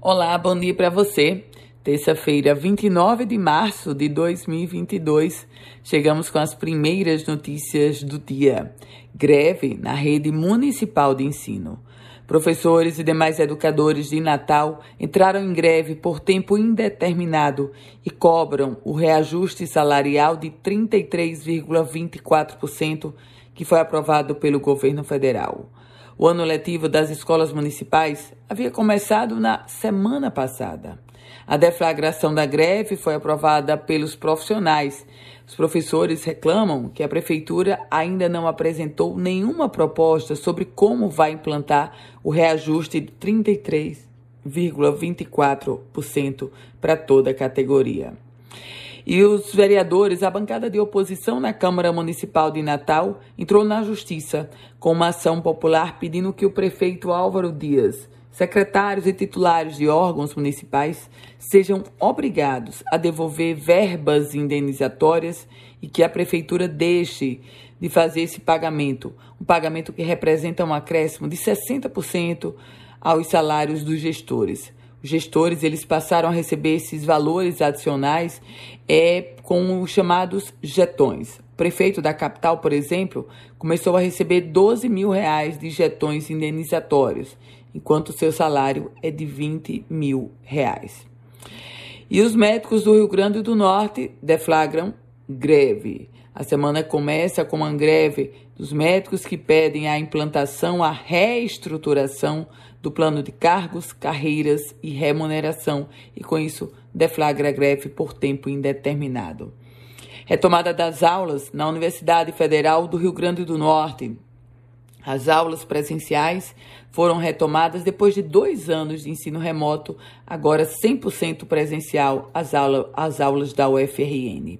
Olá, bom dia para você. Terça-feira, 29 de março de 2022, chegamos com as primeiras notícias do dia. Greve na rede municipal de ensino. Professores e demais educadores de Natal entraram em greve por tempo indeterminado e cobram o reajuste salarial de 33,24% que foi aprovado pelo governo federal. O ano letivo das escolas municipais havia começado na semana passada. A deflagração da greve foi aprovada pelos profissionais. Os professores reclamam que a prefeitura ainda não apresentou nenhuma proposta sobre como vai implantar o reajuste de 33,24% para toda a categoria. E os vereadores, a bancada de oposição na Câmara Municipal de Natal entrou na Justiça com uma ação popular pedindo que o prefeito Álvaro Dias, secretários e titulares de órgãos municipais sejam obrigados a devolver verbas indenizatórias e que a prefeitura deixe de fazer esse pagamento, um pagamento que representa um acréscimo de 60% aos salários dos gestores. Os gestores eles passaram a receber esses valores adicionais é, com os chamados jetões. O prefeito da capital, por exemplo, começou a receber 12 mil reais de jetões indenizatórios, enquanto seu salário é de 20 mil reais. E os médicos do Rio Grande do Norte deflagram greve. A semana começa com uma greve dos médicos que pedem a implantação, a reestruturação do plano de cargos, carreiras e remuneração e, com isso, deflagra a greve por tempo indeterminado. Retomada das aulas na Universidade Federal do Rio Grande do Norte. As aulas presenciais foram retomadas depois de dois anos de ensino remoto, agora 100% presencial, as, aula, as aulas da UFRN.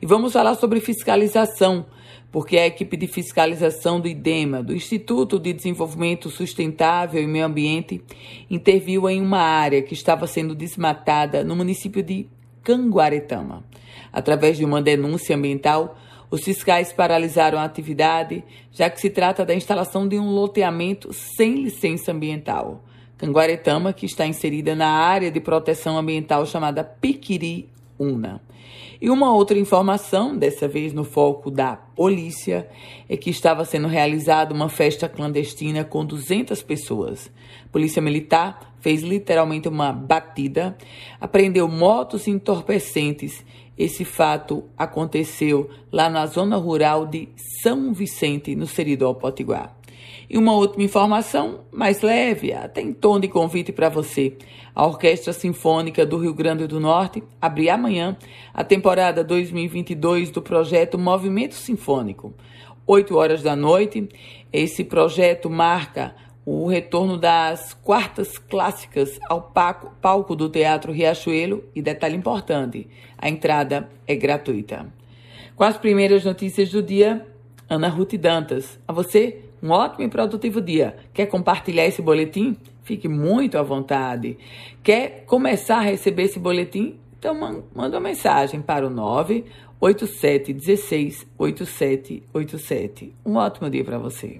E vamos falar sobre fiscalização, porque a equipe de fiscalização do IDEMA, do Instituto de Desenvolvimento Sustentável e Meio Ambiente, interviu em uma área que estava sendo desmatada no município de Canguaretama. Através de uma denúncia ambiental, os fiscais paralisaram a atividade, já que se trata da instalação de um loteamento sem licença ambiental. Canguaretama, que está inserida na área de proteção ambiental chamada Piquiri E uma outra informação, dessa vez no foco da polícia, é que estava sendo realizada uma festa clandestina com 200 pessoas. A polícia Militar fez literalmente uma batida, apreendeu motos entorpecentes. Esse fato aconteceu lá na zona rural de São Vicente, no Seridó Potiguar. E uma última informação, mais leve, até em tom de convite para você. A Orquestra Sinfônica do Rio Grande do Norte abre amanhã a temporada 2022 do projeto Movimento Sinfônico. 8 horas da noite, esse projeto marca o retorno das quartas clássicas ao palco do Teatro Riachuelo e detalhe importante, a entrada é gratuita. Com as primeiras notícias do dia, Ana Ruth Dantas. A você, um ótimo e produtivo dia. Quer compartilhar esse boletim? Fique muito à vontade. Quer começar a receber esse boletim? Então manda uma mensagem para o 987 16 8787. Um ótimo dia para você.